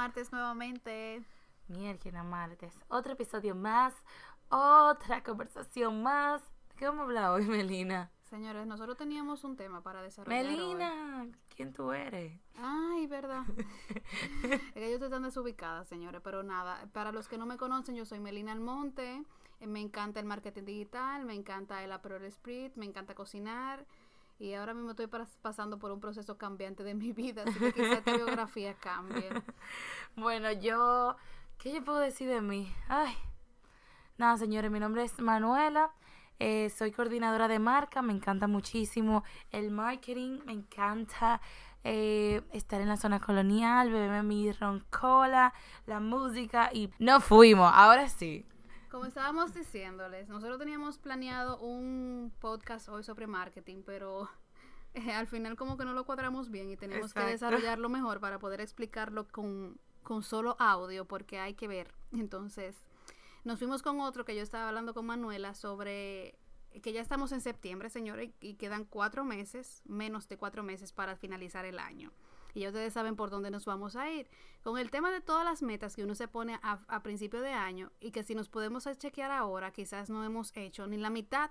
martes nuevamente. Mierda, martes. Otro episodio más, otra conversación más. ¿De qué vamos a hablar hoy, Melina? Señores, nosotros teníamos un tema para desarrollar. Melina, ¿quién tú eres? Ay, verdad. es que yo estoy tan desubicada, señores, pero nada. Para los que no me conocen, yo soy Melina Almonte. Eh, me encanta el marketing digital, me encanta el Aperol Sprit, me encanta cocinar. Y ahora mismo estoy pasando por un proceso cambiante de mi vida, así que quizá esta biografía cambie. Bueno, yo, ¿qué yo puedo decir de mí? Ay, nada, señores, mi nombre es Manuela, eh, soy coordinadora de marca, me encanta muchísimo el marketing, me encanta eh, estar en la zona colonial, beberme mi roncola, la música y no fuimos, ahora sí. Como estábamos diciéndoles, nosotros teníamos planeado un podcast hoy sobre marketing, pero eh, al final como que no lo cuadramos bien y tenemos que desarrollarlo mejor para poder explicarlo con, con solo audio porque hay que ver. Entonces, nos fuimos con otro que yo estaba hablando con Manuela sobre que ya estamos en septiembre, señores, y quedan cuatro meses, menos de cuatro meses para finalizar el año y ya ustedes saben por dónde nos vamos a ir. Con el tema de todas las metas que uno se pone a, principio de año y que si nos podemos chequear ahora, quizás no hemos hecho ni la mitad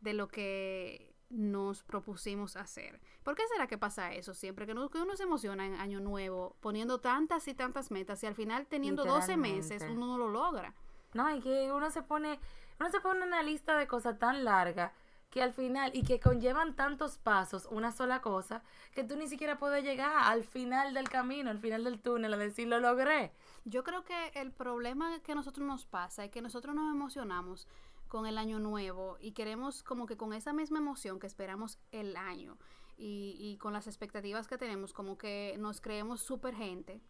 de lo que nos propusimos hacer. ¿Por qué será que pasa eso siempre? Que, uno se emociona en año nuevo poniendo tantas y tantas metas y al final teniendo 12 meses uno no lo logra. No, y que uno se pone, uno se pone una lista de cosas tan larga que al final y que conllevan tantos pasos una sola cosa que tú ni siquiera puedes llegar al final del camino, al final del túnel a decir lo logré. Yo creo que el problema que a nosotros nos pasa es que nosotros nos emocionamos con el año nuevo y queremos como que con esa misma emoción que esperamos el año y, y con las expectativas que tenemos como que nos creemos super gente,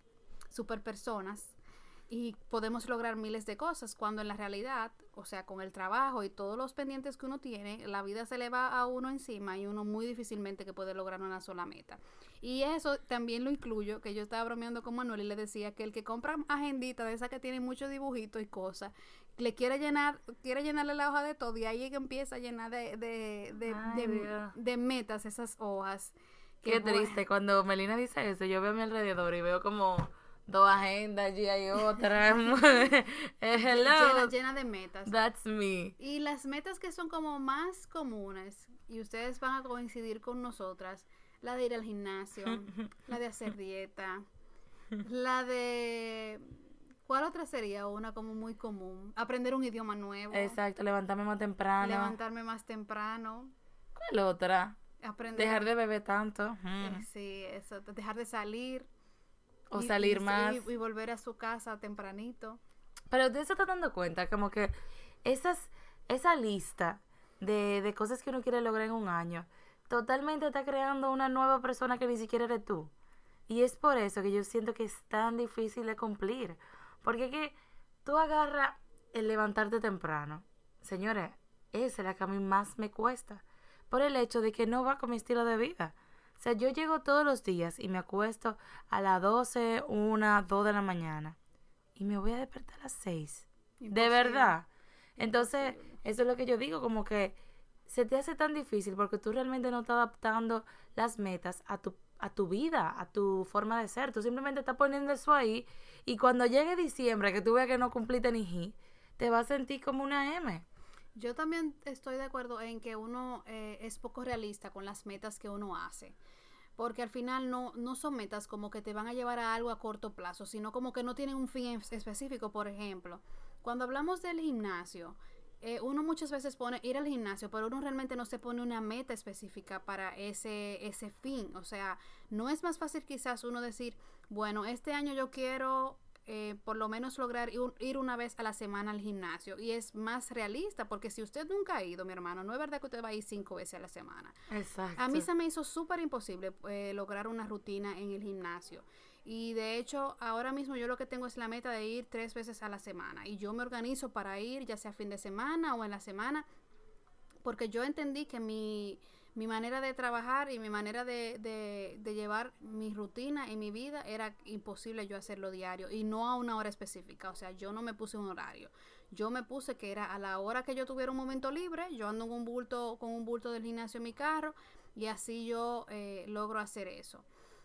super personas y podemos lograr miles de cosas cuando en la realidad, o sea, con el trabajo y todos los pendientes que uno tiene, la vida se le va a uno encima y uno muy difícilmente que puede lograr una sola meta. Y eso también lo incluyo, que yo estaba bromeando con Manuel y le decía que el que compra agendita de esa que tiene muchos dibujitos y cosas, le quiere llenar, quiere llenarle la hoja de todo y ahí es que empieza a llenar de, de, de, de, metas esas hojas. Qué triste, cuando Melina dice eso, yo veo a mi alrededor y veo como dos agendas, allí hay otra. Hello. Llena, de metas. That's me. Y las metas que son como más comunes, y ustedes van a coincidir con nosotras, la de ir al gimnasio, la de hacer dieta, la de... ¿Cuál otra sería una como muy común? Aprender un idioma nuevo. Exacto, levantarme más temprano. Levantarme más temprano. ¿Cuál otra? Aprender. Dejar de beber tanto. Eh, sí, eso. Dejar de salir. O salir más. Y, volver a su casa tempranito. Pero usted se está dando cuenta, como que esas, esa lista de, de cosas que uno quiere lograr en un año, totalmente está creando una nueva persona que ni siquiera eres tú. Y es por eso que yo siento que es tan difícil de cumplir. Porque que tú agarras el levantarte temprano. Señores, esa es la que a mí más me cuesta. Por el hecho de que no va con mi estilo de vida. O sea, yo llego todos los días y me acuesto a las 12, 1, 2 de la mañana. Y me voy a despertar a las 6. De verdad. Entonces, eso es lo que yo digo, como que se te hace tan difícil porque tú realmente no estás adaptando las metas a tu, a tu vida, a tu forma de ser. Tú simplemente estás poniendo eso ahí y cuando llegue diciembre, que tú veas que no cumpliste ni G, te vas a sentir como una M. Yo también estoy de acuerdo en que uno eh, es poco realista con las metas que uno hace. Porque al final no, no son metas como que te van a llevar a algo a corto plazo, sino como que no tienen un fin específico. Por ejemplo, cuando hablamos del gimnasio, eh, uno muchas veces pone ir al gimnasio, pero uno realmente no se pone una meta específica para ese, ese fin. O sea, no es más fácil quizás uno decir, bueno, este año yo quiero eh, por lo menos lograr ir una vez a la semana al gimnasio. Y es más realista, porque si usted nunca ha ido, mi hermano, no es verdad que usted va a ir cinco veces a la semana. Exacto. A mí se me hizo súper imposible eh, lograr una rutina en el gimnasio. Y de hecho, ahora mismo yo lo que tengo es la meta de ir tres veces a la semana. Y yo me organizo para ir, ya sea fin de semana o en la semana, porque yo entendí que mi mi manera de trabajar y mi manera de, de, llevar mi rutina y mi vida era imposible yo hacerlo diario y no a una hora específica. O sea, yo no me puse un horario. Yo me puse que era a la hora que yo tuviera un momento libre, yo ando con un bulto, con un bulto del gimnasio en mi carro y así yo eh, logro hacer eso.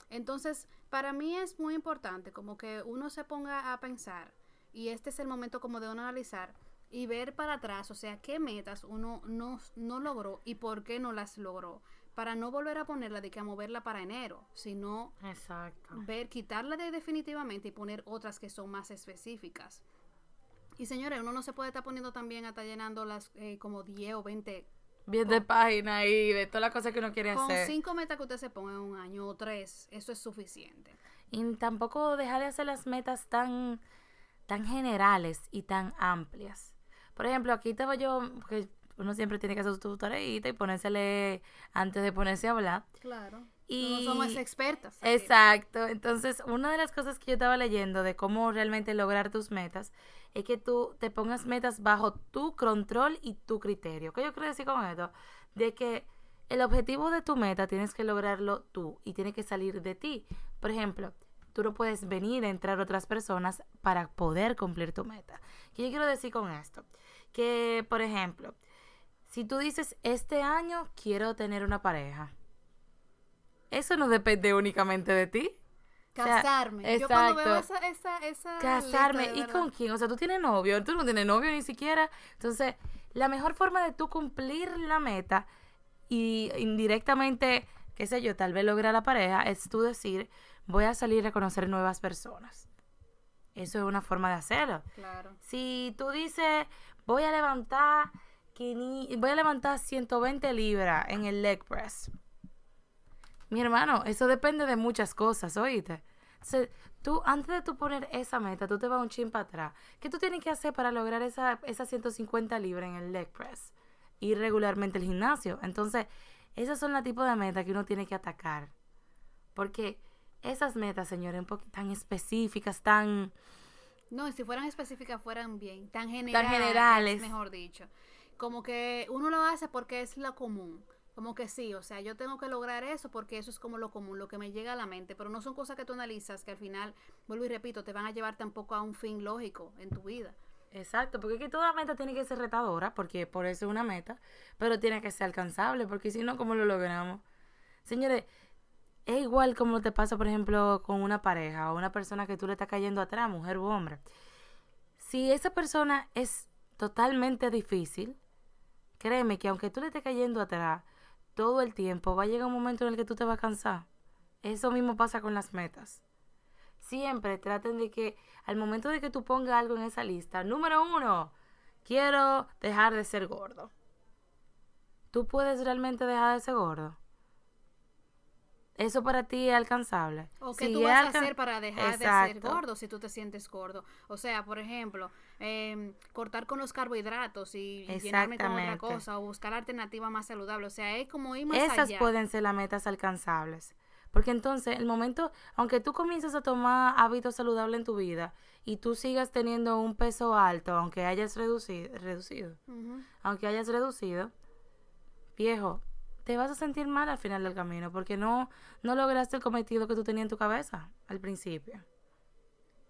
Entonces, para mí es muy importante como que uno se ponga a pensar y este es el momento como de uno analizar y ver para atrás, o sea, qué metas uno no, no logró y por qué no las logró para no volver a ponerla de que a moverla para enero, sino Exacto. ver, quitarla de definitivamente y poner otras que son más específicas. Y señores, uno no se puede estar poniendo también a estar llenando las eh, como 10 o 20 bien de página y de todas las cosas que uno quiere con hacer. cinco metas que usted se ponga en un año o tres, eso es suficiente. Y tampoco dejar de hacer las metas tan, tan generales y tan amplias. Por ejemplo, aquí estaba yo, que uno siempre tiene que hacer su tareita y ponérsele antes de ponerse a hablar. Claro. Y no somos expertas. aquí. Exacto. Entonces, una de las cosas que yo estaba leyendo de cómo realmente lograr tus metas es que tú te pongas metas bajo tu control y tu criterio. ¿Qué yo quiero decir con esto? De que el objetivo de tu meta tienes que lograrlo tú y tiene que salir de ti. Por ejemplo, tú no puedes venir a entrar otras personas para poder cumplir tu meta. ¿Qué yo quiero decir con esto? Que, por ejemplo, si tú dices, este año quiero tener una pareja, eso no depende únicamente de ti. O sea, Casarme. Yo cuando veo esa, esa, esa Casarme. ¿Y con quién? O sea, tú tienes novio, tú no tienes novio ni siquiera. Entonces, la mejor forma de tú cumplir la meta y indirectamente, qué sé yo, tal vez lograr la pareja, es tú decir, voy a salir a conocer nuevas personas. Eso es una forma de hacerlo. Claro. Si tú dices, voy a levantar, 500 voy a levantar 120 libras en el leg press. Mi hermano, eso depende de muchas cosas, oíste. Entonces, tú, antes de tú poner esa meta, tú te vas un chin para atrás. ¿Qué tú tienes que hacer para lograr esa, esas 150 libras en el leg press? Ir regularmente al gimnasio. Entonces, esas son las tipos de metas que uno tiene que atacar. Porque esas metas, señores, un poquito tan específicas, tan... No, y si fueran específicas, fueran bien. Tan generales. generales. Mejor dicho. Como que uno lo hace porque es lo común. Como que sí, o sea, yo tengo que lograr eso porque eso es como lo común, lo que me llega a la mente. Pero no son cosas que tú analizas que al final, vuelvo y repito, te van a llevar tampoco a un fin lógico en tu vida. Exacto, porque es que toda meta tiene que ser retadora, porque por eso es una meta, pero tiene que ser alcanzable, porque si no, ¿cómo lo logramos? Señores, es igual como te pasa, por ejemplo, con una pareja o una persona que tú le estás cayendo atrás, mujer u hombre. Si esa persona es totalmente difícil, créeme que aunque tú le estés cayendo atrás todo el tiempo, va a llegar un momento en el que tú te vas a cansar. Eso mismo pasa con las metas. Siempre traten de que al momento de que tú pongas algo en esa lista, número uno, quiero dejar de ser gordo. ¿Tú puedes realmente dejar de ser gordo? Eso para ti es alcanzable. O qué Si tú vas a hacer para dejar de ser gordo si tú te sientes gordo. O sea, por ejemplo, em, cortar con los carbohidratos y y llenarme con otra cosa o buscar alternativas más saludables. O sea, es como ir más Esas allá. pueden ser las metas alcanzables. Porque entonces, el momento, aunque tú comiences a tomar hábitos saludables en tu vida y tú sigas teniendo un peso alto, aunque hayas reducido, aunque hayas reducido, viejo, te vas a sentir mal al final del camino porque no, no lograste el cometido que tú tenías en tu cabeza al principio.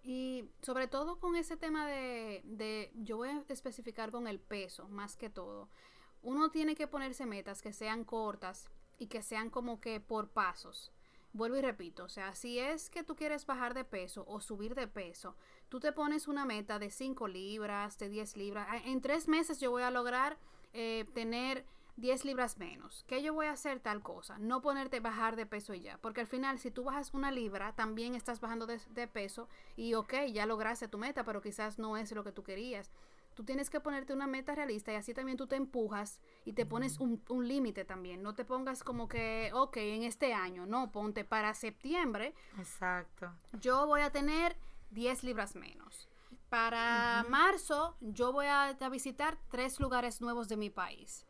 Y sobre todo con ese tema de, de, yo voy a especificar con el peso, más que todo. Uno tiene que ponerse metas que sean cortas y que sean como que por pasos. Vuelvo y repito, o sea, si es que tú quieres bajar de peso o subir de peso, tú te pones una meta de 5 libras, de 10 libras. En tres meses yo voy a lograr eh, tener 10 libras menos. ¿Qué yo voy a hacer tal cosa? No ponerte bajar de peso y ya. Porque al final, si tú bajas una libra, también estás bajando de, de peso y ok, ya lograste tu meta, pero quizás no es lo que tú querías. Tú tienes que ponerte una meta realista y así también tú te empujas y te pones un, un límite también. No te pongas como que, ok, en este año, no, ponte para septiembre Exacto. yo voy a tener 10 libras menos. Para marzo, yo voy a, a visitar tres lugares nuevos de mi país.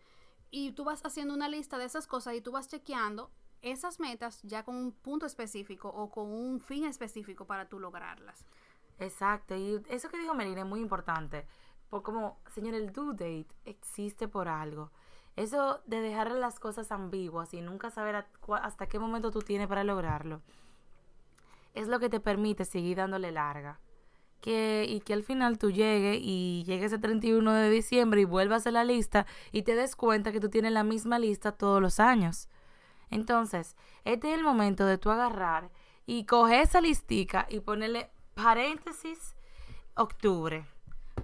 Y tú vas haciendo una lista de esas cosas y tú vas chequeando esas metas ya con un punto específico o con un fin específico para tú lograrlas. Exacto, y eso que dijo Melina es muy importante, por como, señor, el due date existe por algo. Eso de dejar las cosas ambiguas y nunca saber hasta qué momento tú tienes para lograrlo, es lo que te permite seguir dándole larga. Que, y que al final tú llegues y llegues el 31 de diciembre y vuelvas a la lista y te des cuenta que tú tienes la misma lista todos los años. Entonces, este es el momento de tú agarrar y coger esa listica y ponerle paréntesis octubre,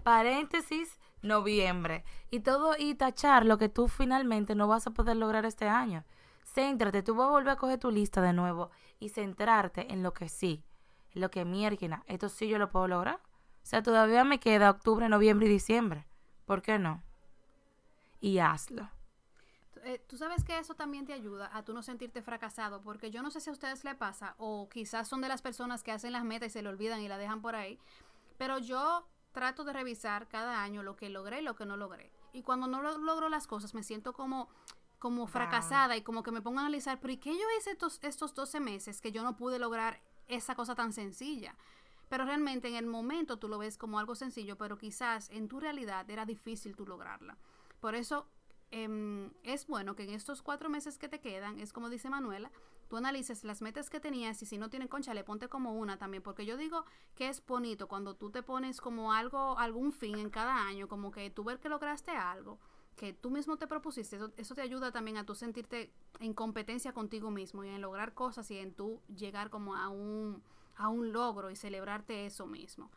paréntesis noviembre y todo y tachar lo que tú finalmente no vas a poder lograr este año. Céntrate, tú vas a volver a coger tu lista de nuevo y centrarte en lo que sí, lo que mierda, esto sí yo lo puedo lograr. O sea, todavía me queda octubre, noviembre y diciembre. ¿Por qué no? Y hazlo. Eh, tú sabes que eso también te ayuda a tú no sentirte fracasado, porque yo no sé si a ustedes le pasa, o quizás son de las personas que hacen las metas y se le olvidan y la dejan por ahí, pero yo trato de revisar cada año lo que logré y lo que no logré. Y cuando no logro las cosas, me siento como, como fracasada y como que me pongo a analizar, pero ¿y qué yo hice estos, estos 12 meses que yo no pude lograr esa cosa tan sencilla? Pero realmente en el momento tú lo ves como algo sencillo, pero quizás en tu realidad era difícil tú lograrla. Por eso em, es bueno que en estos cuatro meses que te quedan, es como dice Manuela, tú analices las metas que tenías y si no tienen concha, le ponte como una también, porque yo digo que es bonito cuando tú te pones como algo, algún fin en cada año, como que tú ver que lograste algo que tú mismo te propusiste, eso, eso, te ayuda también a tú sentirte en competencia contigo mismo y en lograr cosas y en tú llegar como a un, a un logro y celebrarte eso mismo.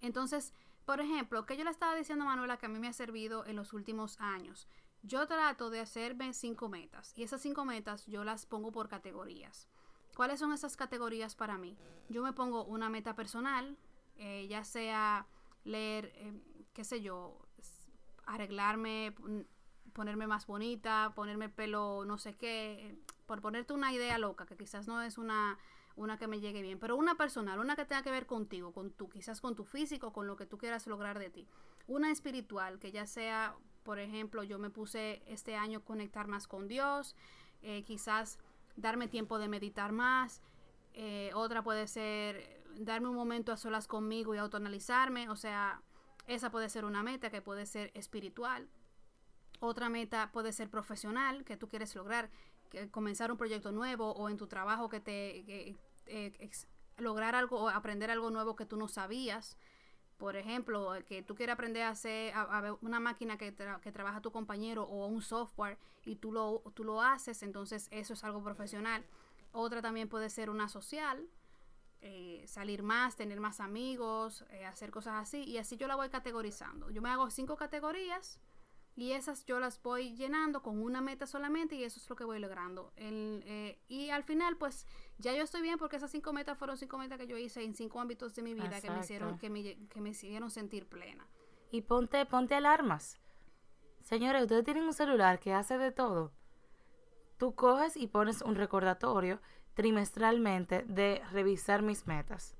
Entonces, por ejemplo, que yo le estaba diciendo a Manuela que a mí me ha servido en los últimos años. Yo trato de hacerme cinco metas y esas cinco metas yo las pongo por categorías. ¿Cuáles son esas categorías para mí? Yo me pongo una meta personal, eh, ya sea leer, eh, qué sé yo, arreglarme, ponerme más bonita, ponerme el pelo no sé qué, por ponerte una idea loca, que quizás no es una una que me llegue bien, pero una personal, una que tenga que ver contigo, con tu, quizás con tu físico, con lo que tú quieras lograr de ti. Una espiritual, que ya sea, por ejemplo, yo me puse este año conectar más con Dios, eh, quizás darme tiempo de meditar más. Eh, otra puede ser darme un momento a solas conmigo y autoanalizarme, o sea, esa puede ser una meta que puede ser espiritual. Otra meta puede ser profesional, que tú quieres lograr, que comenzar un proyecto nuevo o en tu trabajo que te eh, lograr algo aprender algo nuevo que tú no sabías. Por ejemplo, que tú quieres aprender a hacer una máquina que, que, trabaja tu compañero o un software y tú lo, tú lo haces, entonces eso es algo profesional. Otra también puede ser una social, eh, salir más, tener más amigos, eh, hacer cosas así. Y así yo la voy categorizando. Yo me hago cinco categorías y esas yo las voy llenando con una meta solamente y eso es lo que voy logrando. Eh, y al final, pues ya yo estoy bien porque esas cinco metas fueron cinco metas que yo hice en cinco ámbitos de mi vida que me hicieron que me, que me hicieron sentir plena. Y ponte, ponte alarmas. Señores, ustedes tienen un celular que hace de todo. Tú coges y pones un recordatorio trimestralmente de revisar mis metas.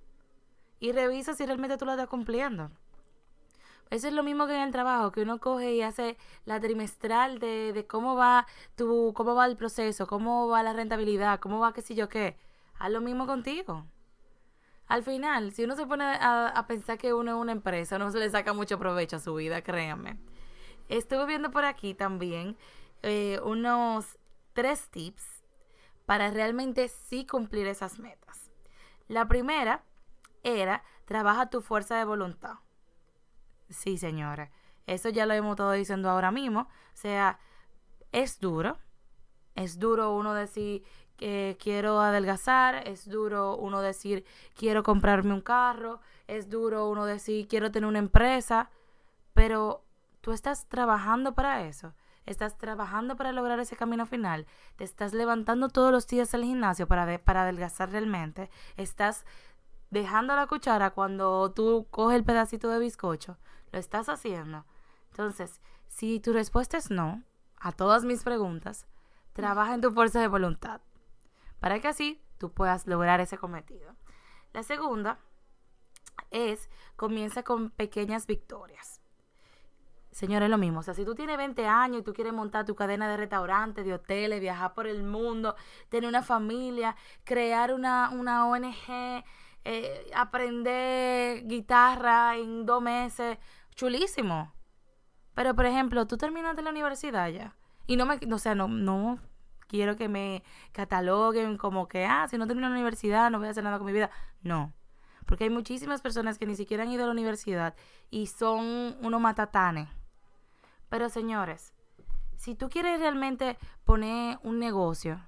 Y revisa si realmente tú lo estás cumpliendo. Eso es lo mismo que en el trabajo, que uno coge y hace la trimestral de, de cómo va tu, cómo va el proceso, cómo va la rentabilidad, cómo va qué sé yo qué. Haz lo mismo contigo. Al final, si uno se pone a, pensar que uno es una empresa, no se le saca mucho provecho a su vida, créanme. Estuve viendo por aquí también eh, unos tres tips para realmente sí cumplir esas metas. La primera era, trabaja tu fuerza de voluntad. Sí, señora. Eso ya lo hemos estado diciendo ahora mismo. O sea, es duro. Es duro uno decir que quiero adelgazar. Es duro uno decir quiero comprarme un carro. Es duro uno decir quiero tener una empresa. Pero tú estás trabajando para eso. Estás trabajando para lograr ese camino final. Te estás levantando todos los días al gimnasio para, para adelgazar realmente. Estás dejando la cuchara cuando tú coges el pedacito de bizcocho. Lo estás haciendo. Entonces, si tu respuesta es no a todas mis preguntas, trabaja en tu fuerza de voluntad para que así tú puedas lograr ese cometido. La segunda es comienza con pequeñas victorias. Señores, lo mismo. O sea, si tú tienes 20 años y tú quieres montar tu cadena de restaurantes, de hoteles, viajar por el mundo, tener una familia, crear una, una ONG, eh, aprender guitarra en dos meses, chulísimo. Pero, por ejemplo, tú terminaste la universidad ya. Y no me, o sea, no, no quiero que me cataloguen como que, ah, si no termino la universidad no voy a hacer nada con mi vida. No. Porque hay muchísimas personas que ni siquiera han ido a la universidad y son unos matatanes. Pero señores, si tú quieres realmente poner un negocio,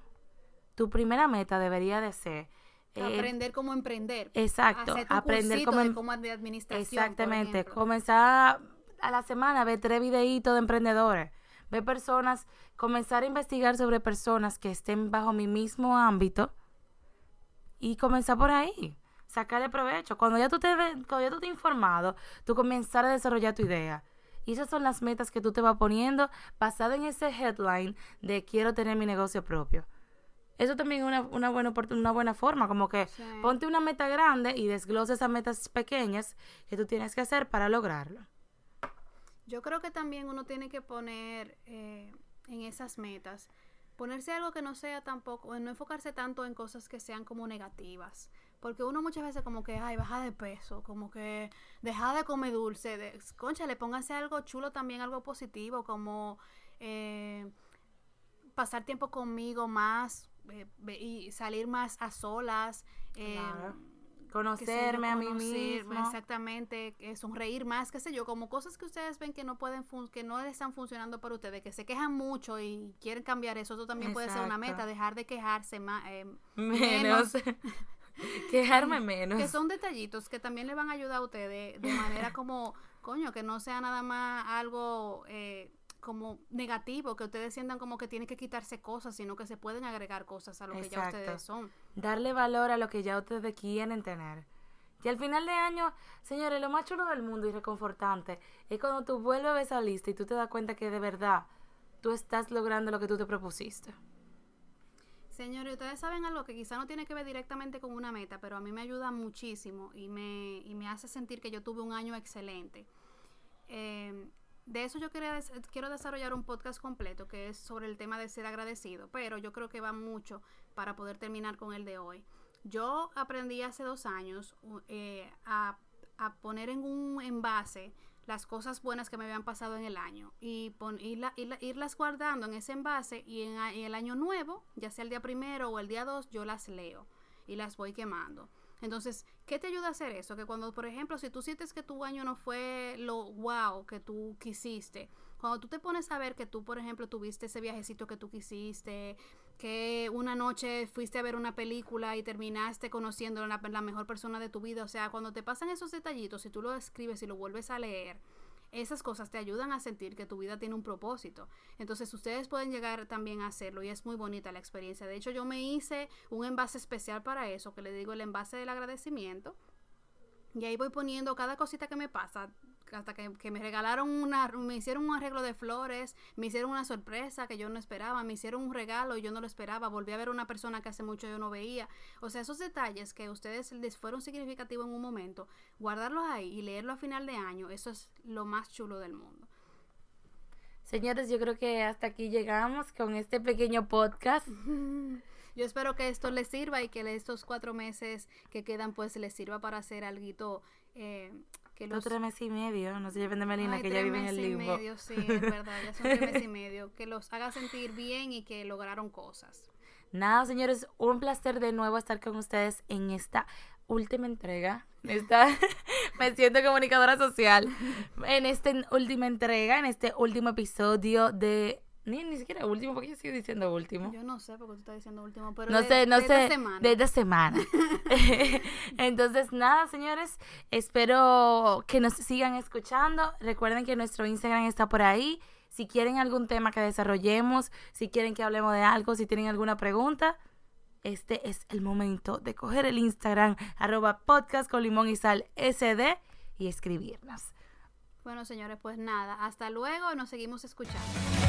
tu primera meta debería de ser aprender cómo emprender. Exacto, aprender cómo, em cómo de administración. Exactamente, comenzar a la semana a ver tres videitos de emprendedores, ver personas, comenzar a investigar sobre personas que estén bajo mi mismo ámbito y comenzar por ahí, sacarle provecho. Cuando ya tú te, cuando ya tú te informado, tú comenzar a desarrollar tu idea. Y esas son las metas que tú te vas poniendo basado en ese headline de quiero tener mi negocio propio. Eso también es una, una, buena, una buena forma, como que ponte una meta grande y desglose esas metas pequeñas que tú tienes que hacer para lograrlo. Yo creo que también uno tiene que poner eh, en esas metas, ponerse algo que no sea tampoco, no enfocarse tanto en cosas que sean como negativas. Porque uno muchas veces como que, ay, baja de peso, como que deja de comer dulce. De, concha, le póngase algo chulo también, algo positivo, como eh, pasar tiempo conmigo más, y salir más a solas. Eh, Conocerme a mí mismo. Exactamente, sonreír más, qué sé yo, como cosas que ustedes ven que no pueden que no están funcionando para ustedes, que se quejan mucho y quieren cambiar eso, eso también puede ser una meta, dejar de quejarse más, eh, menos. Quejarme menos. Que son detallitos que también le van a ayudar a ustedes de manera como, coño, que no sea nada más algo eh, como negativo, que ustedes sientan como que tienen que quitarse cosas, sino que se pueden agregar cosas a lo que ya ustedes son. Darle valor a lo que ya ustedes quieren tener. Y al final de año, señores, lo más chulo del mundo y reconfortante es cuando tú vuelves a esa lista y tú te das cuenta que de verdad tú estás logrando lo que tú te propusiste. Señores, ustedes saben algo que quizá no tiene que ver directamente con una meta, pero a mí me ayuda muchísimo y me, y me hace sentir que yo tuve un año excelente. Eh, de eso yo quiero desarrollar un podcast completo que es sobre el tema de ser agradecido, pero yo creo que va mucho para poder terminar con el de hoy. Yo aprendí hace dos años eh, a, poner en un envase las cosas buenas que me habían pasado en el año y irlas guardando en ese envase y en, en el año nuevo, ya sea el día primero o el día dos, yo las leo y las voy quemando. Entonces, ¿qué te ayuda a hacer eso? Que cuando, por ejemplo, si tú sientes que tu año no fue lo wow que tú quisiste, cuando tú te pones a ver que tú, por ejemplo, tuviste ese viajecito que tú quisiste, que una noche fuiste a ver una película y terminaste conociendo la, mejor persona de tu vida, o sea, cuando te pasan esos detallitos, si tú lo escribes y lo vuelves a leer, esas cosas te ayudan a sentir que tu vida tiene un propósito. Entonces ustedes pueden llegar también a hacerlo y es muy bonita la experiencia. De hecho, yo me hice un envase especial para eso, que le digo el envase del agradecimiento. Y ahí voy poniendo cada cosita que me pasa, hasta que, me regalaron una, me hicieron un arreglo de flores, me hicieron una sorpresa que yo no esperaba, me hicieron un regalo y yo no lo esperaba, volví a ver una persona que hace mucho yo no veía. O sea, esos detalles que a ustedes les fueron significativos en un momento, guardarlos ahí y leerlo a final de año, eso es lo más chulo del mundo. Señores, yo creo que hasta aquí llegamos con este pequeño podcast. Yo espero que esto les sirva y que estos cuatro meses que quedan pues les sirva para hacer algo eh, que los... tres meses y medio, no se lleven de Melina, que ya vive en el limbo. y medio, sí, es verdad, ya son tres meses y medio. Que los haga sentir bien y que lograron cosas. Nada, señores, un placer de nuevo estar con ustedes en esta última entrega. me siento comunicadora social. En esta última entrega, en este último episodio de ni, ni siquiera último, porque yo sigo diciendo último. Yo no sé porque tú estás diciendo último, pero no sé, no de sé, esta semana. de esta semana. Entonces, nada, señores, espero que nos sigan escuchando. Recuerden que nuestro Instagram está por ahí. Si quieren algún tema que desarrollemos, si quieren que hablemos de algo, si tienen alguna pregunta, este es el momento de coger el Instagram, arroba podcast con limón y sal sd y escribirnos. Bueno, señores, pues nada, hasta luego, nos seguimos escuchando.